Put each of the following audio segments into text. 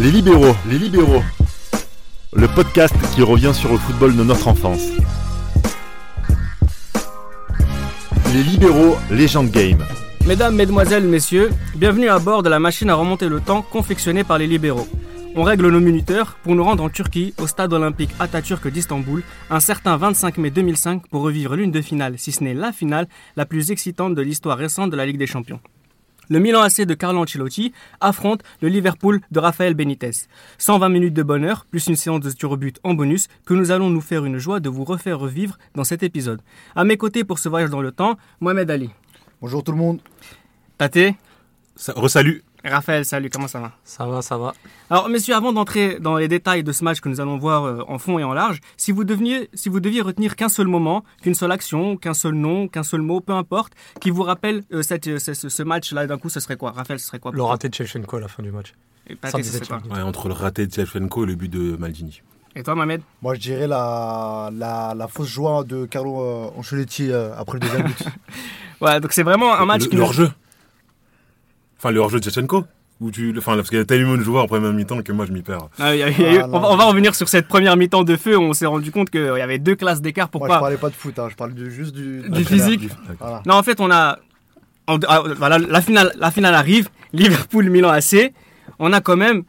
Les libéraux, les libéraux. Le podcast qui revient sur le football de notre enfance. Les libéraux, légende game. Mesdames, Mesdemoiselles, Messieurs, bienvenue à bord de la machine à remonter le temps confectionnée par les libéraux. On règle nos minuteurs pour nous rendre en Turquie, au stade olympique Atatürk d'Istanbul, un certain 25 mai 2005 pour revivre l'une de finales, si ce n'est la finale, la plus excitante de l'histoire récente de la Ligue des Champions. Le Milan AC de Carlo Ancelotti affronte le Liverpool de Rafael Benitez. 120 minutes de bonheur, plus une séance de turbut en bonus, que nous allons nous faire une joie de vous refaire revivre dans cet épisode. À mes côtés pour ce voyage dans le temps, Mohamed Ali. Bonjour tout le monde. Tate. Resalut. Raphaël, salut, comment ça va? Ça va, ça va. Alors, messieurs, avant d'entrer dans les détails de ce match que nous allons voir euh, en fond et en large, si vous, deveniez, si vous deviez retenir qu'un seul moment, qu'une seule action, qu'un seul nom, qu'un seul mot, peu importe, qui vous rappelle euh, cette, euh, ce, ce match-là d'un coup, ce serait quoi? Raphaël, ce serait quoi? Le raté de Shevchenko à la fin du match. Et Tate, ce serait quoi Ouais, entre le raté de Shevchenko et le but de Maldini. Et toi, Mohamed? Moi je dirais la, la, la fausse joie de Carlo euh, Ancelotti euh, après le deuxième but. Ouais, donc c'est vraiment un match le, qui le nous- hors-jeu. Enfin, le hors-jeu de Shevchenko. Où tu, enfin, parce qu'il y a tellement de joueurs en première mi-temps que moi je m'y perds. Ah, il y a- il y a eu- Ah, on, va, on va revenir sur cette première mi-temps de feu. On s'est rendu compte qu'il y avait deux classes d'écart. Moi je Pourquoi parlais pas de foot, hein, je parlais de- juste du, Du physique Voilà. Non, en fait, on a. on- ah, voilà, la finale, la finale arrive. Liverpool-Milan AC. On a quand même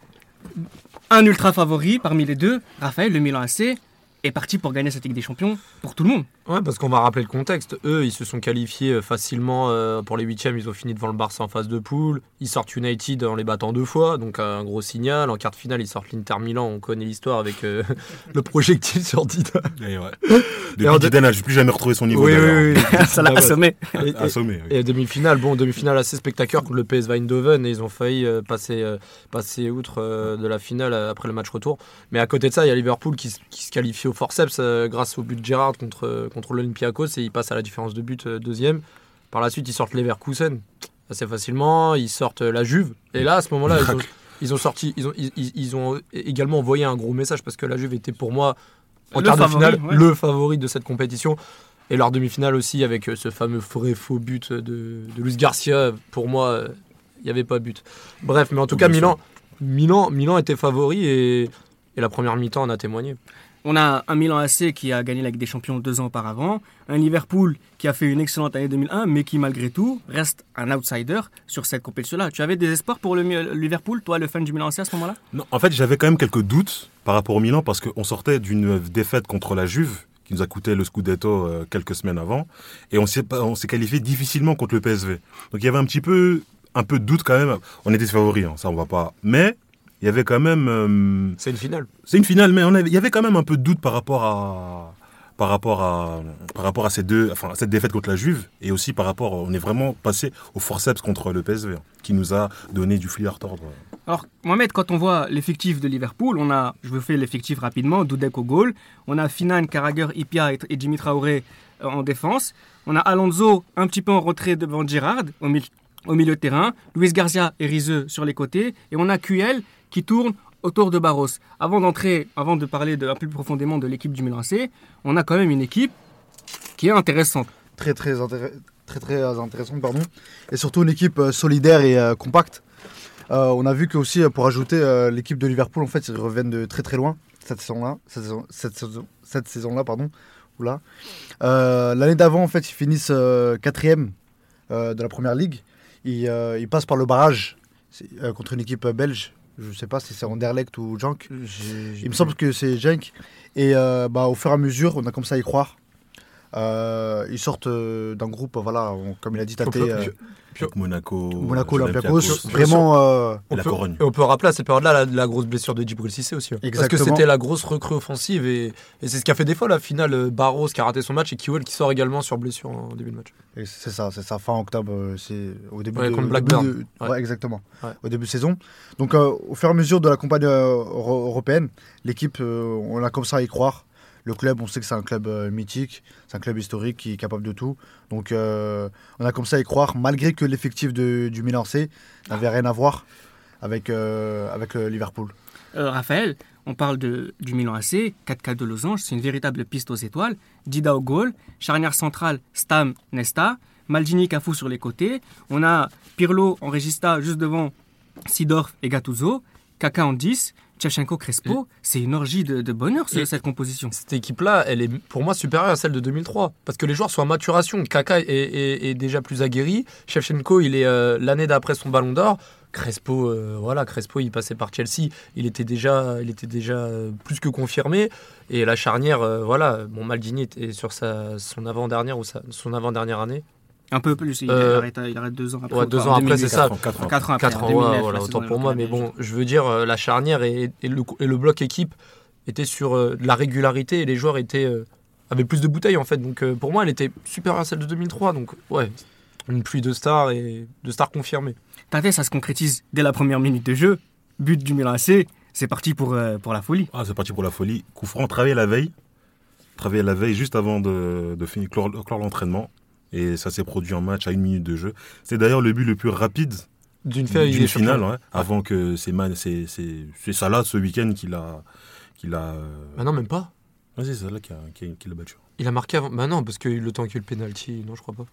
un ultra favori parmi les deux. Raphaël, le Milan AC, est parti pour gagner cette Ligue des Champions pour tout le monde. Ouais, parce qu'on va rappeler le contexte. Eux, ils se sont qualifiés euh, facilement euh, pour les huitièmes. Ils ont fini devant le Barça en phase de poule. Ils sortent United en les battant deux fois, donc un gros signal. En quart de finale, ils sortent l'Inter Milan. On connaît l'histoire avec euh, le projectile sur Dida. Et ouais. Et en Depuis plus jamais retrouvé son niveau. Oui, oui, oui. Ça l'a assommé. Et- et- Assommé. oui. Et demi-finale, bon, demi-finale assez spectaculaire contre le PSV Eindhoven et ils ont failli euh, passer, euh, passer outre euh, de la finale après le match retour. Mais à côté de ça, il y a Liverpool qui, qui se qualifie au forceps euh, grâce au but de Gerrard contre, contre l'Olympiakos et ils passent à la différence de but euh, deuxième. Par la suite, ils sortent Leverkusen assez facilement, ils sortent euh, la Juve et là, à ce moment-là, ils ont, ils ont sorti, ils ont, ils, ils- ils ont également envoyé un gros message parce que la Juve était pour moi en Le quart de favori, finale ouais. le favori de cette compétition. Et leur demi-finale aussi avec ce fameux vrai faux but de, de Luis Garcia. Pour moi, il n'y avait pas but. Bref, mais en tout cas. Milan, Milan, Milan était favori et, et la première mi-temps en a témoigné. On a un Milan AC qui a gagné la Ligue des Champions deux ans auparavant, un Liverpool qui a fait une excellente année 2001, mais qui malgré tout reste un outsider sur cette compétition-là. Tu avais des espoirs pour le Liverpool, toi, le fan du Milan AC à ce moment-là? Non, en fait, j'avais quand même quelques doutes par rapport au Milan parce qu'on sortait d'une défaite contre la Juve qui nous a coûté le Scudetto euh, quelques semaines avant et on s'est pas- on s'est qualifié difficilement contre le PSV. Donc il y avait un petit peu un peu de doute quand même. On était favoris, hein, ça on va pas. Mais il y avait quand même euh, C'est une finale. c'est une finale, mais on avait- il y avait quand même un peu de doute par rapport à par rapport à par rapport à ces deux enfin à cette défaite contre la Juve et aussi par rapport on est vraiment passé au forceps contre le PSV hein, qui nous a donné du fil à retordre. Alors, Mohamed, quand on voit l'effectif de Liverpool, on a, je vous fais l'effectif rapidement, Dudek au goal, on a Finan, Carragher, Ipia et, et Jimmy Traoré euh, en défense, on a Alonso un petit peu en retrait devant Girard au, mil- au milieu de terrain, Luis Garcia et Rizeux sur les côtés, et on a QL qui tourne autour de Barros. Avant d'entrer, avant de parler un peu plus profondément de l'équipe du Milan on a quand même une équipe qui est intéressante. Très très, très très euh, intéressante pardon. Et surtout une équipe euh, solidaire et euh, compacte. On a vu que aussi pour ajouter l'équipe de Liverpool en fait ils reviennent de très très loin cette saison-là, cette saison, cette saison, cette saison-là pardon. L'année d'avant en fait ils finissent quatrième de la première ligue. Ils, passent par le barrage contre une équipe belge. Je sais pas si c'est Anderlecht ou Jank. Il me semble que c'est Jenk. Et euh, bah, au fur et à mesure, on a comme ça à y croire. Euh, ils sortent euh, d'un groupe, voilà, on- comme il a dit Tate, euh, Monaco, Monaco, Olympiakos. Vraiment, euh, et la peut, Corogne. et on peut rappeler à cette période-là la, la grosse blessure de Djibril Cissé aussi. hein. Parce que c'était la grosse recrue offensive et, et c'est ce qui a fait des fois la finale Barros qui a raté son match et Kiwell qui sort également sur blessure en début de match. et c'est ça, c'est ça, fin octobre, c'est au début Ouais, de, contre au Blackburn. début de- Ouais. ouais, exactement, Ouais. au début de saison. Donc, euh, au fur et à mesure de la campagne euh, euro- européenne, l'équipe, euh, on a comme ça à y croire. Le club, on sait que c'est un club euh, mythique, c'est un club historique qui est capable de tout. Donc, euh, on a comme ça à y croire, malgré que l'effectif du Milan C n'avait rien à voir avec, euh, avec Liverpool. Raphaël, on parle du Milan AC, 4-4 de losange, c'est une véritable piste aux étoiles. Dida au goal, charnière centrale, Stam, Nesta, Maldini, Cafu sur les côtés. On a Pirlo en régista juste devant Sidorf et Gattuso. Kaka en 10, Tchachenko, Crespo, c'est une orgie de, de bonheur ce- Et- cette composition. Cette équipe-là, elle est pour moi supérieure à celle de 2003. Parce que les joueurs sont à maturation. Kaka est, est- est déjà plus aguerri. Shevchenko, il est euh, l'année d'après son ballon d'or. Crespo, euh, voilà, Crespo, il passait par Chelsea. Il était déjà, il était déjà euh, plus que confirmé. Et la charnière, euh, voilà, bon, Maldini était sur sa, son avant-dernière ou sa- son avant-dernière année. Un peu plus, il, Euh, arrête, il arrête deux ans après. ouais, deux ans après, 2008. c'est ça. 4 ans, 4 ans. 4 ans après. 4 en ans, 2009, ouais, voilà, la autant pour moi. Mais bon, je veux dire, euh, la charnière et, et le, et le bloc équipe étaient sur euh, de la régularité et les joueurs étaient, euh, avaient plus de bouteilles en fait. Donc euh, pour moi, elle était supérieure à celle de 2003. Donc ouais, une pluie de stars et de stars confirmées. Tate, ça se concrétise dès la première minute de jeu. But du Milan AC, c'est parti pour, euh, pour la folie. Ah, c'est parti pour la folie. Coup franc, travailler la veille. Travailler la veille juste avant de, de finir, clore, clore l'entraînement. Et ça s'est produit en match à une minute de jeu. C'est d'ailleurs le but le plus rapide D'une finale, ouais, avant que c'est Man- c'est c'est c'est Salah ce week-end qui l'a qui l'a. euh, Bah non, même pas. ouais, c'est Salah qui a qui, a- qui l'a battu. Il a marqué avant. Bah non, parce que le temps qu'il y a eu le penalty, non, je crois pas.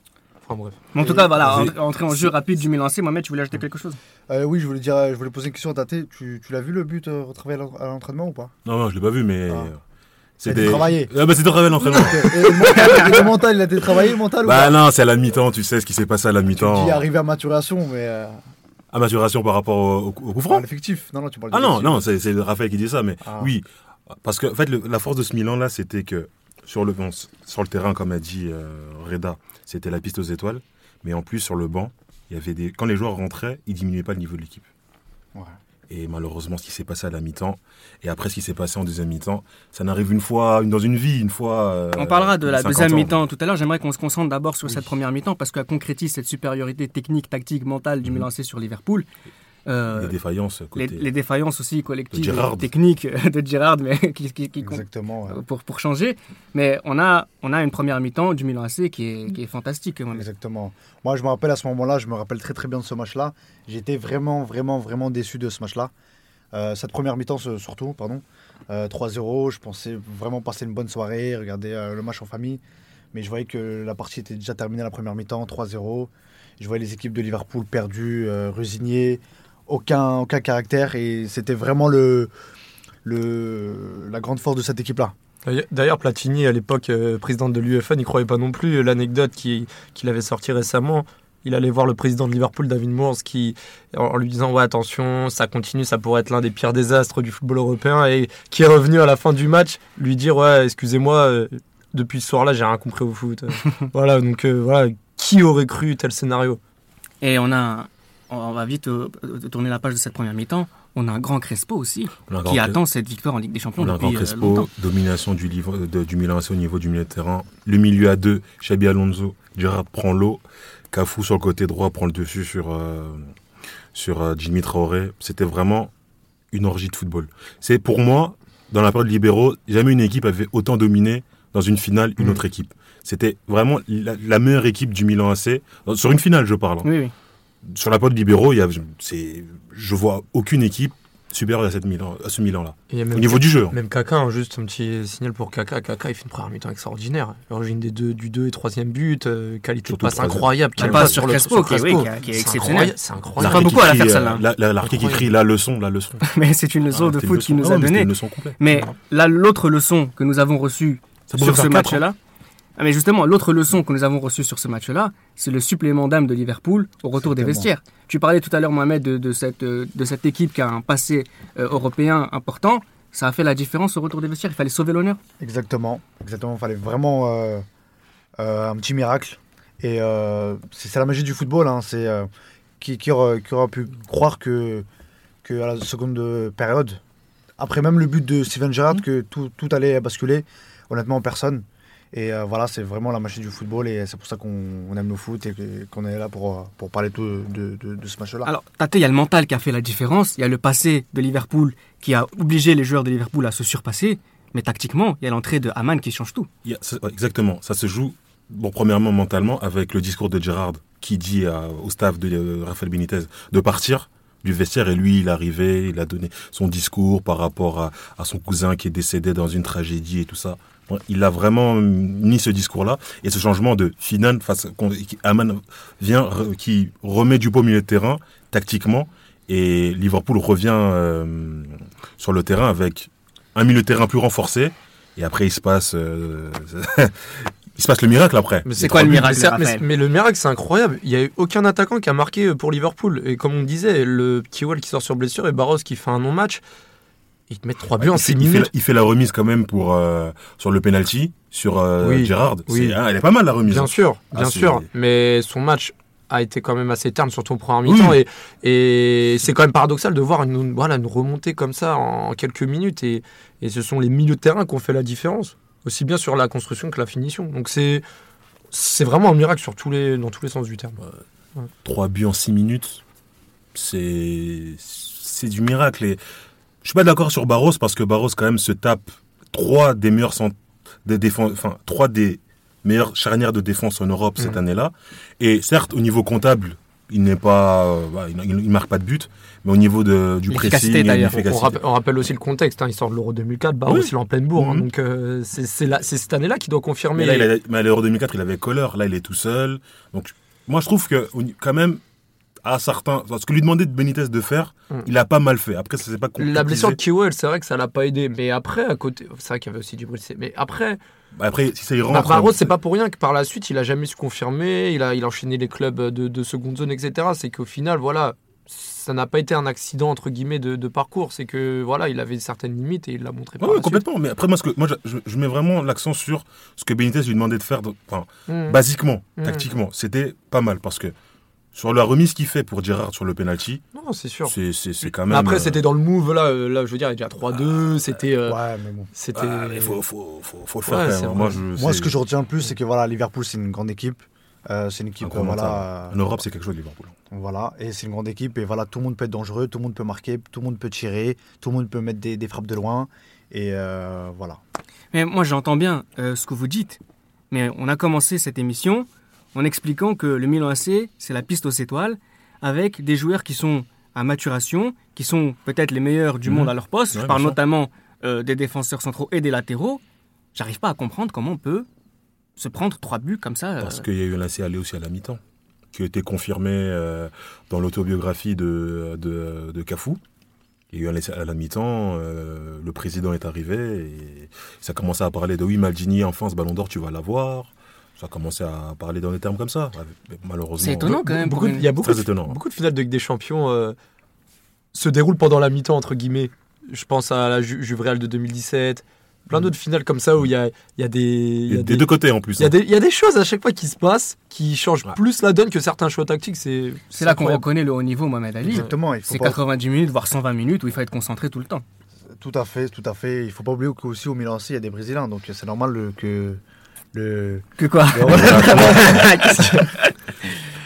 Enfin bref. En tout cas, voilà, entrée en jeu rapide du Milan AC. Mohamed, tu voulais ajouter quelque chose? Euh, oui, je voulais dire, je voulais poser une question à Tate. Tu, tu l'as vu le but euh, retravaillé à l'en- à l'entraînement ou pas? Non non, je l'ai pas vu, mais Ah. C'était. travaillé. Ah, bah, c'était travaillé l'entraînement. et, le mental, il a été travaillé le mental bah non, c'est à la mi-temps. Tu sais ce qui s'est passé à la mi-temps. dis arrivé à maturation, mais euh, À maturation par rapport au, au, au coup franc. l'effectif. Non, non, tu parles Ah non, non, c'est c'est Raphaël qui dit ça, mais Ah. oui. Parce que, en fait, le- la force de ce Milan-là, c'était que sur le, bon, sur le terrain, comme a dit euh, Reda, c'était la piste aux étoiles. Mais en plus, sur le banc, il y avait des, quand les joueurs rentraient, ils diminuaient pas le niveau de l'équipe. Ouais. Et malheureusement, ce qui s'est passé à la mi-temps, et après ce qui s'est passé en deuxième mi-temps, ça n'arrive une fois, dans une vie, une fois. euh, On parlera de la 50 deuxième mi-temps tout à l'heure. J'aimerais qu'on se concentre d'abord sur Oui. cette première mi-temps parce qu'elle concrétise cette supériorité technique, tactique, mentale du. Milan AC sur Liverpool. Euh, Les défaillances côté. les défaillances aussi collectives, De techniques de Girard, mais qui, qui, qui Exactement. ouais. pour, pour changer. Mais on a, on a une première mi-temps du Milan AC qui est, qui est fantastique. Exactement. Moi, je me rappelle à ce moment-là, je me rappelle très très bien de ce match-là. J'étais vraiment, vraiment, vraiment déçu de ce match-là. Euh, cette première mi-temps, surtout, pardon. Euh, 3-0, je pensais vraiment passer une bonne soirée, regarder euh, le match en famille. Mais je voyais que la partie était déjà terminée la première mi-temps, 3-0. Je voyais les équipes de Liverpool perdues, euh, aucun, aucun caractère. Et c'était vraiment le, le, la grande force de cette équipe-là. D'ailleurs, Platini, à l'époque, euh, président de l'UEFA, n'y croyait pas non plus. L'anecdote qui- qu'il avait sorti récemment, il allait voir le président de Liverpool, David Moores, qui, en lui disant Ouais, attention, ça continue, ça pourrait être l'un des pires désastres du football européen, et qui est revenu à la fin du match lui dire Ouais, excusez-moi, euh, depuis ce soir-là, j'ai rien compris au foot. voilà, donc euh, voilà, qui aurait cru tel scénario? Et on a, on va vite euh, tourner la page de cette première mi-temps. On a un grand Crespo aussi grand qui attend cette victoire en Ligue des Champions On a un grand euh, Crespo, longtemps. domination du, livre, de- du Milan AC au niveau du milieu de terrain. Le milieu à deux, Xabi Alonso, Gerrard prend l'eau. Cafou sur le côté droit prend le dessus sur, euh, sur euh, Jimmy Traoré. C'était vraiment une orgie de football. C'est pour moi, dans la période libéraux, jamais une équipe avait autant dominé dans une finale une Mm. autre équipe. C'était vraiment la, la meilleure équipe du Milan AC. Sur une finale, je parle. hein. Oui, oui. Sur la période libéraux, il y a, c'est, je vois aucune équipe supérieure à, cette Milan, à ce Milan-là. Au niveau du jeu. hein. Même Kaka, hein, juste un petit signal pour Kaka. Kaka, il fait une première mi-temps extraordinaire. L'origine des deux, du 2 et 3 but, euh, qualité de passe incroyable. La quelle passe sur le- Crespo, qui est- oui, qui est- qui est C'est exceptionnel. incroyable, C'est incroyable. pas beaucoup à la qui faire, crie, celle-là. euh, la- la- L'article Incroyable. écrit la leçon, la leçon. Mais c'est une leçon Ah, de foot qui nous a donné. Mais là, l'autre leçon que nous avons reçue sur ce hein. match-là, ah, mais justement, l'autre leçon que nous avons reçue sur ce match-là, c'est le supplément d'âme de Liverpool au retour des vestiaires. Tu parlais tout à l'heure, Mohamed, de, de cette, euh, de cette équipe qui a un passé euh, européen important. Ça a fait la différence au retour des vestiaires. Il fallait sauver l'honneur. Exactement, exactement. Il fallait vraiment euh, euh, un petit miracle. Et c'est la magie du football. Hein. C'est qui, qui, aura, qui aura pu croire que, que à la seconde période, après même le but de Steven Gerrard, que tout, tout allait basculer. Honnêtement, personne. Et euh, voilà, c'est vraiment la magie du football. Et c'est pour ça qu'on on aime le foot et qu'on est là pour, euh, pour parler de, de, de- de ce match-là. Alors, Tate, il y a le mental qui a fait la différence. Il y a le passé de Liverpool qui a obligé les joueurs de Liverpool à se surpasser. Mais tactiquement, il y a l'entrée de Haman qui change tout. Exactement. Ça se joue, bon, premièrement, mentalement, avec le discours de Gerrard qui dit à- au staff de euh, Rafael Benitez de partir du vestiaire. Et lui, il est arrivé, il a donné son discours par rapport à, à son cousin qui est décédé dans une tragédie et tout ça. Il a vraiment mis ce discours-là. Et ce changement de Finan face qui- Aman vient, re- qui remet du beau milieu de terrain, tactiquement. Et Liverpool revient euh, sur le terrain avec un milieu de terrain plus renforcé. Et après, il se passe, euh, il se passe le miracle après. Mais C'est quoi le miracle, Mais le miracle, c'est incroyable. Il n'y a eu aucun attaquant qui a marqué pour Liverpool. Et comme on disait, le Kiwell qui sort sur blessure et Barros qui fait un non-match. Ils te mettent 3 buts en il, 6 fait, il fait la, minutes. il fait la remise quand même pour euh, sur le penalty sur euh, Oui, Gerrard. oui. Ah, elle est pas mal la remise. Bien sûr, Ah, bien sûr. Mais son match a été quand même assez terne, surtout en première mi-temps. Et, et c'est quand même paradoxal de voir une, voilà, une remontée comme ça en quelques minutes. Et, et ce sont les milieux de terrain qui ont fait la différence. Aussi bien sur la construction que la finition. Donc c'est c'est vraiment un miracle sur tous les, dans tous les sens du terme. Trois buts en six minutes, c'est c'est du miracle. Et je suis pas d'accord sur Barros parce que Barros quand même se tape trois des meilleurs cent- des défense, enfin trois des meilleures charnières de défense en Europe cette Mhm. année-là. Et certes, au niveau comptable, il n'est pas, euh, il, marque pas de but, mais au niveau de, du d'ailleurs. On, on rappelle aussi le contexte. Hein, il sort de l'Euro 2004, Barros Oui. il est en pleine bourre. hein, Mhm. donc euh, c'est cette année-là qu'il doit confirmer. Mais là, l'Euro 2004, il avait Kohler. Là, il est tout seul. Donc, moi, je trouve que, quand même, à certains. Ce que lui demandait de Benitez de faire, Mm. il a pas mal fait. Après, ça s'est pas La blessure de. Kiwell, c'est vrai que ça l'a pas aidé. Mais après, à côté, c'est vrai qu'il y avait aussi du Brice. Mais après, Bah, Après, si ça y Bah, rentre. Euh, c'est pas pour rien que par la suite, il a jamais su confirmer. Il a, il a enchaîné les clubs de, de seconde zone, etc. C'est qu'au final, voilà, ça n'a pas été un accident entre guillemets de, de parcours. C'est que voilà, il avait certaines limites et il l'a montré. Ouais, suite. complètement. Mais après, moi, ce que, moi je, mets vraiment l'accent sur ce que Benitez lui demandait de faire. Enfin, Mhm. basiquement, Mm. tactiquement, c'était pas mal parce que sur la remise qu'il fait pour Gerrard sur le penalty, non, c'est sûr. c'est c'est- c'est quand Mais même. après, euh, c'était dans le move là. euh, Là, je veux dire, il y a déjà 3-2. C'était, euh, Ouais, mais bon. c'était. ah, il faut, faut, faut, faut le faire. Ouais, quand c'est même. vrai. Moi, je, Moi, c'est- ce que je retiens le plus, c'est que voilà, Liverpool, c'est une grande équipe. Euh, c'est une équipe, euh, voilà, En Europe, c'est quelque chose, Liverpool. voilà, et c'est une grande équipe. Et voilà, tout le monde peut être dangereux, tout le monde peut marquer, tout le monde peut tirer, tout le monde peut mettre des, des frappes de loin. Et euh, voilà. Mais moi, j'entends bien euh, ce que vous dites. Mais on a commencé cette émission en expliquant que le Milan AC, c'est la piste aux étoiles, avec des joueurs qui sont à maturation, qui sont peut-être les meilleurs du Mhm. monde à leur poste. Ouais, Je parle notamment euh, des défenseurs centraux et des latéraux. J'arrive pas à comprendre comment on peut se prendre trois buts comme ça. euh, Parce qu'il y a eu un laisser aller aussi à la mi-temps, qui a été confirmé euh, dans l'autobiographie de, de, de Cafou. Il y a eu à la mi-temps, euh, le président est arrivé et ça a commencé à parler de oui, Maldini, enfin, ce ballon d'or, tu vas l'avoir. Ça a commencé à parler dans des termes comme ça. Malheureusement. C'est étonnant quand même. Beaucoup, une- il y a beaucoup, Très de, étonnant. beaucoup de finales de Ligue des Champions euh, se déroulent pendant la mi-temps, entre guillemets. Je pense à la Ju- Juve Real de 2017. Plein d'autres finales comme ça où il y a, y a des. il y a Des, des- deux côtés en plus. Il y, a hein. des, il y a des choses à chaque fois qui se passent qui changent Ouais. plus la donne que certains choix tactiques. C'est là qu'on reconnaît le haut niveau, Mohamed Ali. Exactement. C'est pas- 90 minutes, voire 120 minutes où il faut être concentré tout le temps. Tout à fait, tout à fait. Il faut pas oublier qu'aussi au Milan il y a des Brésiliens. Donc c'est normal que le. Que quoi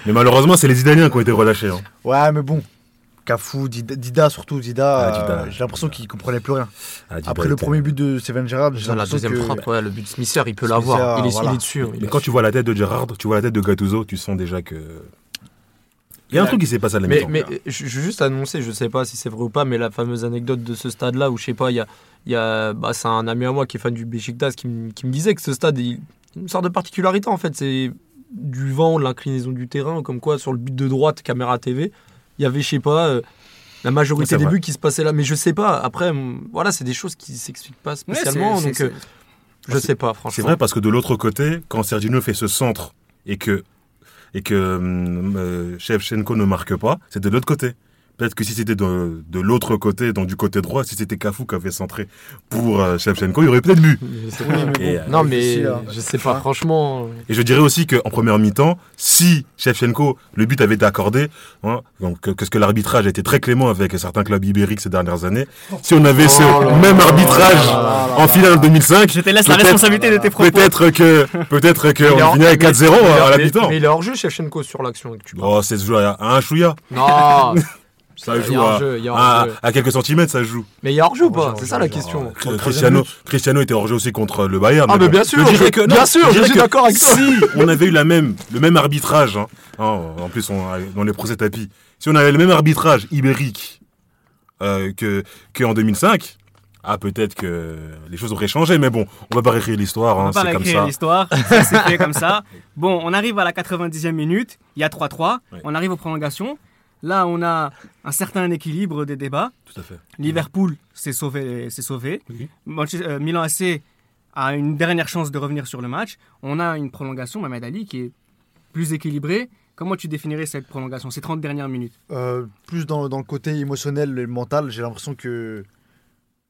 Mais malheureusement, c'est les Italiens qui ont été relâchés. hein. Ouais, mais bon. Cafu, Dida, Dida surtout, Dida, Ah, Dida, euh, j'ai l'impression Dida. qu'il comprenait plus rien. Ah, Dida Après le était- premier but de Steven Gerrard, j'ai la l'impression deuxième que frappe, ouais, le but de Smither, il peut l'avoir. Il, est- voilà. il est dessus. hein, Mais est quand tu vois la tête de Gerrard, tu vois la tête de Gattuso, tu sens déjà que. Il y a un truc qui s'est passé à la Mais, mi-temps. mais je veux juste annoncer, je sais pas si c'est vrai ou pas, mais la fameuse anecdote de ce stade-là où je sais pas, il y a, il y a bah, c'est un ami à moi qui est fan du Besiktas qui, me- qui me disait que ce stade, il, une sorte de particularité en fait, c'est du vent, de l'inclinaison du terrain, comme quoi sur le but de droite, caméra TV, il y avait, je sais pas, euh, la majorité C'est des vrai. buts qui se passaient là, mais je sais pas. Après, voilà, c'est des choses qui s'expliquent pas spécialement, c'est- donc c'est- euh, je C'est- sais pas, franchement. C'est vrai parce que de l'autre côté, quand Sergino fait ce centre et que et que hum, euh, Shevchenko ne marque pas, c'est de l'autre côté. Peut-être que si c'était de, de l'autre côté, donc du côté droit, si c'était Cafu qui avait centré pour euh, Shevchenko, il aurait peut-être bu. Et, euh, Non, mais hein. je sais pas, franchement. Et je dirais aussi qu'en première mi-temps, si Shevchenko, le but avait été accordé, hein, donc que, que ce que l'arbitrage a été très clément avec certains clubs ibériques ces dernières années, si on avait ce Oh là même là arbitrage là là là en finale 2005, Je te laisse la Peut-être- responsabilité de tes propos. peut-être que peut-être que on finit avec mais- 4-0 mais- à la mais- mi-temps. Mais il est hors jeu, Shevchenko, sur l'action que tu parles. Oh, c'est ce joueur à un chouïa. Non Ça a joue à, hors-jeu, hors-jeu. quelques centimètres, ça joue. Mais il y a hors-jeu ou pas Hors-jeu, C'est ça hors-jeu, la question. hors-jeu. Le Cristiano. Cristiano était hors jeu aussi contre le Bayern. Ah, mais bien sûr, Je dirais que, non, bien sûr, je suis d'accord avec toi. Si on avait eu la même, le même arbitrage, hein, hein, en plus on, dans les procès tapis, si on avait le même arbitrage ibérique euh, que qu'en 2005, ah peut-être que les choses auraient changé. Mais bon, on va pas réécrire l'histoire, On hein, va pas c'est comme réécrire ça. l'histoire, ça s'est fait comme ça. Bon, on arrive à la 90e minute, il y a 3-3, Ouais. on arrive aux prolongations. Là, on a un certain équilibre des débats. Tout à fait. Liverpool s'est sauvé, s'est sauvé. Oui. Euh, Milan AC a une dernière chance de revenir sur le match. On a une prolongation, Mohamed Ali, qui est plus équilibrée. Comment tu définirais cette prolongation, ces 30 dernières minutes? Euh, plus dans, dans le côté émotionnel et mental, j'ai l'impression que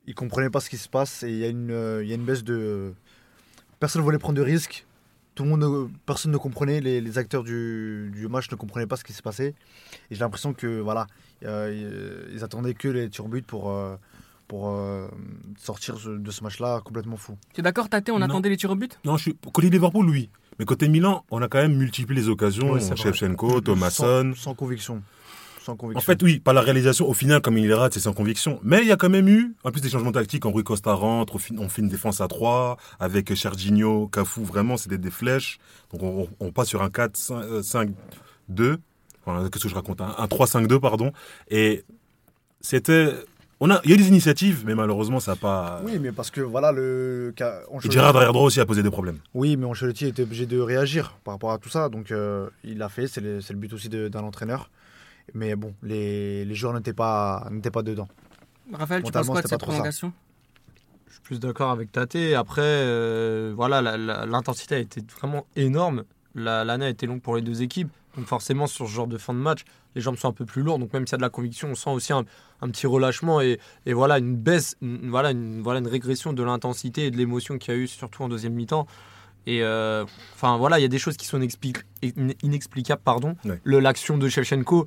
ils comprenaient pas ce qui se passe et il y a une euh, il y a une baisse de personne ne voulait prendre de risques. Tout le monde, ne- personne ne comprenait, les, les acteurs du, du match ne comprenaient pas ce qui se passait. Et j'ai l'impression que voilà, euh, ils attendaient que les tirs au but pour euh, pour euh, sortir de ce match-là complètement fou. Tu es d'accord, Tate On Non. attendait les tirs au but Non, je suis côté Liverpool, oui. Mais côté Milan, on a quand même multiplié les occasions. Vrai. Shevchenko, Thomasson. Sans, sans conviction. Sans conviction. En fait, oui, pas la réalisation. Au final, comme il les rate, c'est sans conviction. Mais il y a quand même eu, en plus des changements tactiques, Henri Costa rentre, on fait, une défense à 3, avec Serginho, Cafu, vraiment, c'était des flèches. Donc on, on passe sur un 4-5-2. Enfin, qu'est-ce que je raconte? Un, un 3-5-2, pardon. Et c'était. On a, il y a eu des initiatives, mais malheureusement, ça n'a pas. oui, mais parce que voilà le. Ancelotti- Gérard derrière droit aussi a posé des problèmes. Oui, mais Ancelotti était obligé de réagir par rapport à tout ça. Donc, euh, il l'a fait. C'est le, le but aussi d'un entraîneur. Mais bon, les, les joueurs n'étaient pas, n'étaient pas dedans. Raphaël, tu penses quoi de cette prolongation? Je suis plus d'accord avec Tate. Après, euh, voilà, l'intensité a été vraiment énorme. La- L'année a été longue pour les deux équipes. Donc forcément, sur ce genre de fin de match, les jambes sont un peu plus lourdes. Donc même s'il y a de la conviction, on sent aussi un, un petit relâchement et, et voilà une baisse, une- voilà, une, voilà une régression de l'intensité et de l'émotion qu'il y a eu, surtout en deuxième mi-temps. Et euh, enfin voilà, il y a des choses qui sont inexpli- in- inexplicables. Pardon. Ouais. L'action de Shevchenko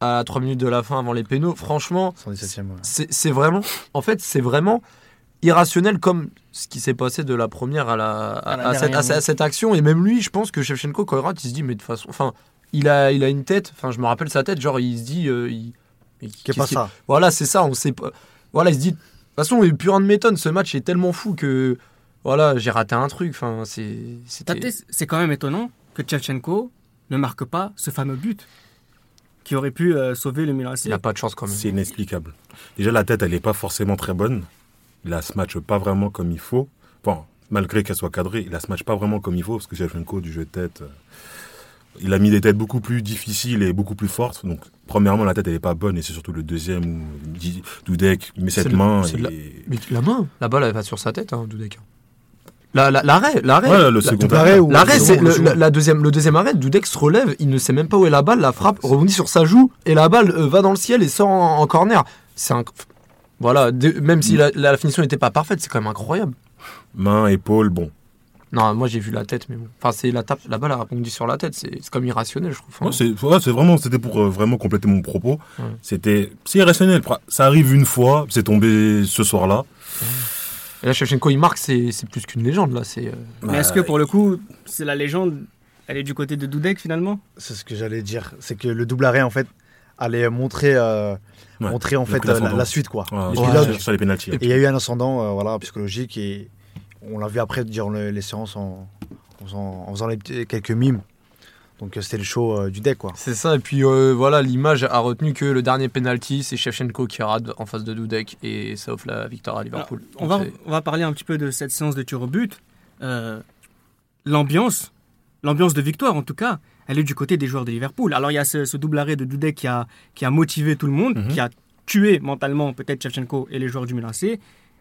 à 3 minutes de la fin avant les pénaux, franchement, 117e. ouais. c'est vraiment, en fait, c'est vraiment irrationnel comme ce qui s'est passé de la première à, la, à, À la à cette, dernière, à cette- à cette action. Et même lui, je pense que Shevchenko, quand il rate, il se dit, mais de toute façon, enfin, il a, il a une tête, enfin, je me rappelle sa tête, genre, il se dit, euh, il, mais Qui est qu'est-ce pas qui- ça. Voilà, c'est ça, on sait pas. Voilà, il se dit, de toute façon, plus rien ne m'étonne, ce match est tellement fou que, voilà, j'ai raté un truc, enfin, c'est. c'est quand même étonnant que Tchevchenko ne marque pas ce fameux but qui aurait pu euh, sauver le Milan AC. Il n'a pas de chance quand même. C'est inexplicable. Déjà, la tête, elle n'est pas forcément très bonne. Il a ce match pas vraiment comme il faut. Bon, malgré qu'elle soit cadrée, il a ce match pas vraiment comme il faut, parce que Shevchenko, du jeu de tête, euh, il a mis des têtes beaucoup plus difficiles et beaucoup plus fortes. Donc, premièrement, la tête, elle n'est pas bonne, et c'est surtout le deuxième où il met cette main. c'est et- la- Mais la main, la balle, elle va sur sa tête, hein, Dudek. La- la- L'arrêt, l'arrêt. Ouais, le second arrêt L'arrêt, c'est la- deuxième, le deuxième arrêt. Dudek se relève, il ne sait même pas où est la balle, la frappe rebondit sur sa joue et la balle euh, va dans le ciel et sort en, en corner. C'est un, voilà, de- même si la, la finition n'était pas parfaite, c'est quand même incroyable. Main, épaule, bon. Non, moi j'ai vu la tête, mais bon. Enfin, c'est la tape, la balle a rebondi sur la tête, c'est c'est comme irrationnel, je trouve. Enfin, Ouais, c'est ouais, vraiment, c'était pour euh, vraiment compléter mon propos. Ouais. C'était, c'est irrationnel. Ça arrive une fois, c'est tombé ce soir-là. Et là, Shevchenko, il marque, c'est c'est plus qu'une légende là. C'est euh, Mais est-ce que pour le coup, c'est la légende Elle est du côté de Dudek finalement? C'est ce que j'allais dire. C'est que le double arrêt, en fait, allait montrer, euh, Ouais, montrer en fait pris la, suite. quoi. Ouais, Les sur- pénalties. Et il y a eu un ascendant euh, voilà, psychologique et on l'a vu après durant le- les séances en, en faisant, en faisant les petits- quelques mimes. Donc euh, c'était le show euh, du deck quoi. C'est ça, et puis euh, voilà, l'image a retenu que le dernier penalty, c'est Shevchenko qui rate en face de Dudek et ça offre la victoire à Liverpool. On va, on va parler un petit peu de cette séance de tir au but. Euh, l'ambiance, l'ambiance de victoire en tout cas, elle est du côté des joueurs de Liverpool. Alors il y a ce, ce double arrêt de Dudek qui a, qui a motivé tout le monde, Mhm. qui a tué mentalement peut-être Shevchenko et les joueurs du Milan.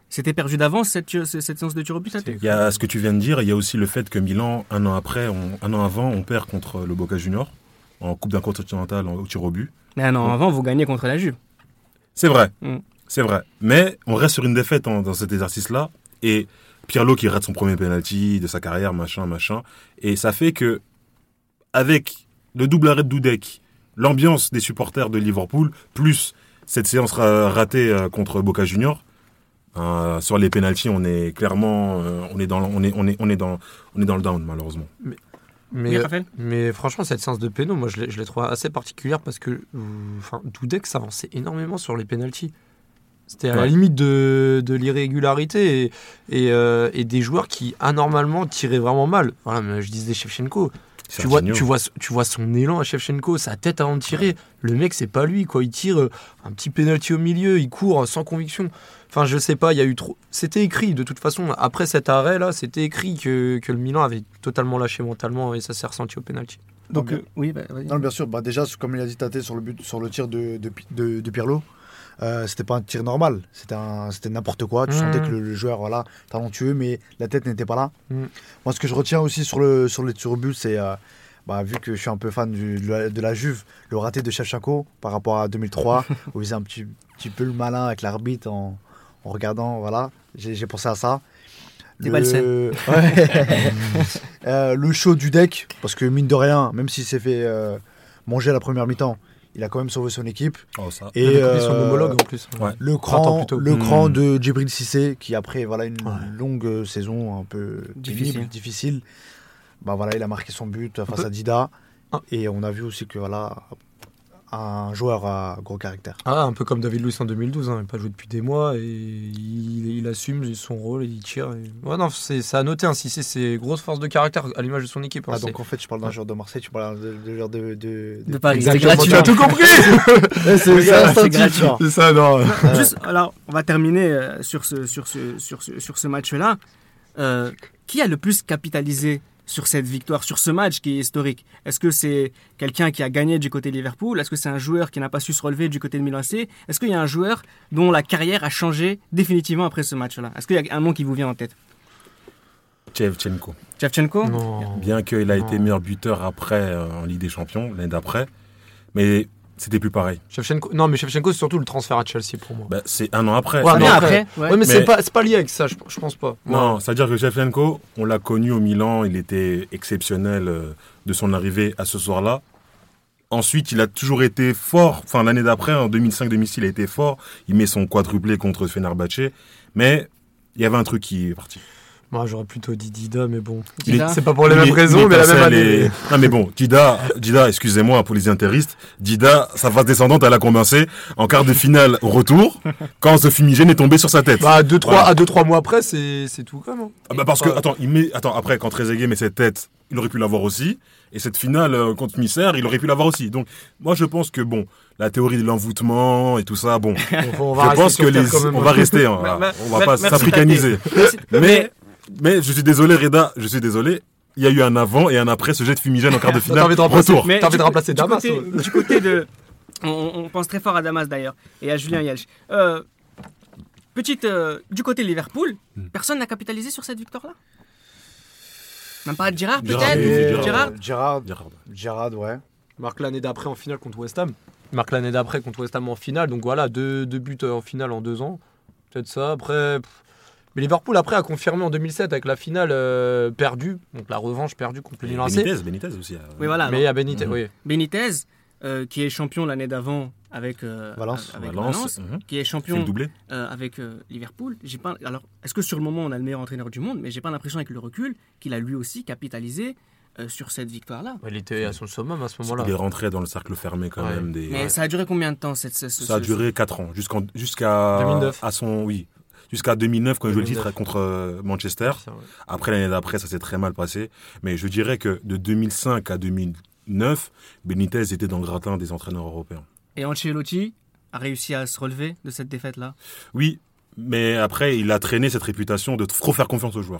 C'était perdu d'avance cette, cette séance de tir au but Il y a ce que tu viens de dire, il y a aussi le fait que Milan, un an après, on- un an avant, on perd contre le Boca Junior en Coupe d'intercontinentale en- au tir au but. Mais un an avant, vous gagnez contre la Juve. C'est vrai, Mm. c'est vrai. Mais on reste sur une défaite en- dans cet exercice-là. Et Pirlo qui rate son premier penalty de sa carrière, machin, machin. Et ça fait que, avec le double arrêt de Dudek, l'ambiance des supporters de Liverpool, plus cette séance ra- ratée euh, contre Boca Junior, euh, sur les penalties, on est clairement, euh, on est dans, on est, on est, on est dans, on est dans le down malheureusement. Mais, Raphaël mais franchement, cette séance de péno, moi je l'ai- trouvé assez particulière parce que euh, enfin, Dudek s'avançait énormément sur les penalties. C'était à la limite de, de l'irrégularité et, et, euh, et des joueurs qui anormalement tiraient vraiment mal. Voilà, mais je disais Shevchenko. Tu vois, Serginho. tu, vois, tu vois son élan à Shevchenko, sa tête avant de tirer. Le mec, c'est pas lui, quoi. Il tire euh, un petit penalty au milieu, il court euh, sans conviction. Enfin, je sais pas, il y a eu trop. C'était écrit, de toute façon, après cet arrêt-là, c'était écrit que, que le Milan avait totalement lâché mentalement et ça s'est ressenti au penalty. Donc, Non, euh, oui, bah. Non, bien sûr. Bah, déjà, comme il a dit Tate sur le but, sur le tir de, de, de, de Pirlo, euh, c'était pas un tir normal. C'était n'importe quoi. Tu Mhm. sentais que le, le joueur, voilà, talentueux, mais la tête n'était pas là. Mhm. Moi, ce que je retiens aussi sur le sur le but, c'est euh, bah, vu que je suis un peu fan du- de, la, de la Juve, le raté de Shevchenko par rapport à 2003, où il faisait un petit, petit peu le malin avec l'arbitre en, en regardant. Voilà, j'ai pensé à ça. Des scènes. Ouais. Euh, le show du deck, parce que mine de rien, même s'il s'est fait euh, manger à la première mi-temps, il a quand même sauvé son équipe. Oh, ça. Et son euh, homologue en plus. ouais. le cran, le Hmm. cran de Djibril Cissé, qui après voilà une Ouais. longue euh, saison un peu Difficile. pénible, difficile, bah voilà, il a marqué son but face peut- à Dida. Ah. Et on a vu aussi que voilà, un joueur à gros caractère. Ah, un peu comme David Luiz en 2012, hein. il n'a pas joué depuis des mois et il, il assume son rôle et il tire. et- Ouais, non, c'est ça à noter. Hein. Cissé, c'est grosse force de caractère à l'image de son équipe. hein. Ah, donc en fait, je parle d'un joueur de Marseille, tu parles d'un de, joueur de, de, De Paris, c'est Exactement, gratuit. tu as tout compris c'est Oui, c'est gratuit. ça, non. Juste, alors, on va terminer euh, sur ce, sur ce, sur ce, sur ce match-là. Euh, qui a le plus capitalisé sur cette victoire, sur ce match qui est historique. Est-ce que c'est quelqu'un qui a gagné du côté de Liverpool? Est-ce que c'est un joueur qui n'a pas su se relever du côté de Milan AC Est-ce qu'il y a un joueur dont la carrière a changé définitivement après ce match-là? Est-ce qu'il y a un nom qui vous vient en tête? Shevchenko Non. Bien qu'il a été meilleur buteur après euh, en Ligue des Champions, l'année d'après. Mais c'était plus pareil. Shevchenko, non, mais Shevchenko, c'est surtout le transfert à Chelsea pour moi. Bah, c'est un an après. Ouais, non, vient après. après, ouais. Ouais, mais, c'est Mais- pas, c'est pas lié avec ça, je, je pense pas. Non, c'est-à-dire que Shevchenko, on l'a connu au Milan, il était exceptionnel euh, de son arrivée à ce soir-là. Ensuite, il a toujours été fort. Enfin, l'année d'après, en 2005-2006, il a été fort. Il met son quadruplé contre Fenerbahçe. Mais il y avait un truc qui est parti. Moi, j'aurais plutôt dit Dida, mais bon. Dida. C'est pas pour les mêmes raisons, mais la même année. Non, mais bon, Dida, Dida excusez-moi pour les interistes, Dida, sa face descendante, elle a commencé en quart de finale au retour, quand ce fumigène est tombé sur sa tête. Bah, 2-3 Voilà. à 2-3 mois après, c'est c'est tout comme. hein. Ah bah parce que, attends, il met, attends, après, quand Trezeguet met cette tête, il aurait pu l'avoir aussi. Et cette finale euh, contre Misère, il aurait pu l'avoir aussi. Donc, moi, je pense que, bon, la théorie de l'envoûtement et tout ça, bon, On, on va je rester pense que les, quand même. on va rester, hein, on va pas s'africaniser. Mais, mais je suis désolé, Reda, je suis désolé. Il y a eu un avant et un après ce jet de fumigène en quart de T'as finale. envie de remplacer, mais- T'as envie de remplacer du Damas, côté, ouais. du côté de. On, on pense très fort à Damas d'ailleurs et à Julien Yelch. Euh, petite. euh, du côté de Liverpool, Hmm. personne n'a capitalisé sur cette victoire-là? Même pas Girard Girard, peut-être? Girard. Girard Gérard, Gérard. Gérard, ouais. Il marque l'année d'après en finale contre West Ham. Il marque l'année d'après contre West Ham en finale. Donc voilà, deux, deux buts euh, en finale en deux ans. Peut-être ça. Après. pff. Mais Liverpool, après, a confirmé en 2007 avec la finale euh, perdue. Donc la revanche perdue contre le Milan. Benitez, Benitez aussi. euh, Oui, voilà. Mais à Benitez, Mhm. oui. Benitez, euh, qui est champion l'année d'avant avec, euh, Valence. avec Valence, Valence, mhm. qui est champion doublé. euh, avec euh, Liverpool. J'ai pas. Alors, est-ce que sur le moment on a le meilleur entraîneur du monde Mais j'ai pas l'impression avec le recul qu'il a lui aussi capitalisé euh, sur cette victoire-là. Il était à son summum à ce moment-là. Il est rentré dans le cercle fermé quand Ouais. même. Des... Mais ça a duré combien de temps cette, ce- ce- Ça a duré 4 ans, jusqu'en- jusqu'à 2009. à son oui, jusqu'à 2009 quand il joue le 2009. titre contre euh, Manchester. Après l'année d'après, ça s'est très mal passé, mais je dirais que de 2005 à 2009, Benitez était dans le gratin des entraîneurs européens. Et Ancelotti a réussi à se relever de cette défaite-là? Oui, mais après il a traîné cette réputation de trop faire confiance aux joueurs.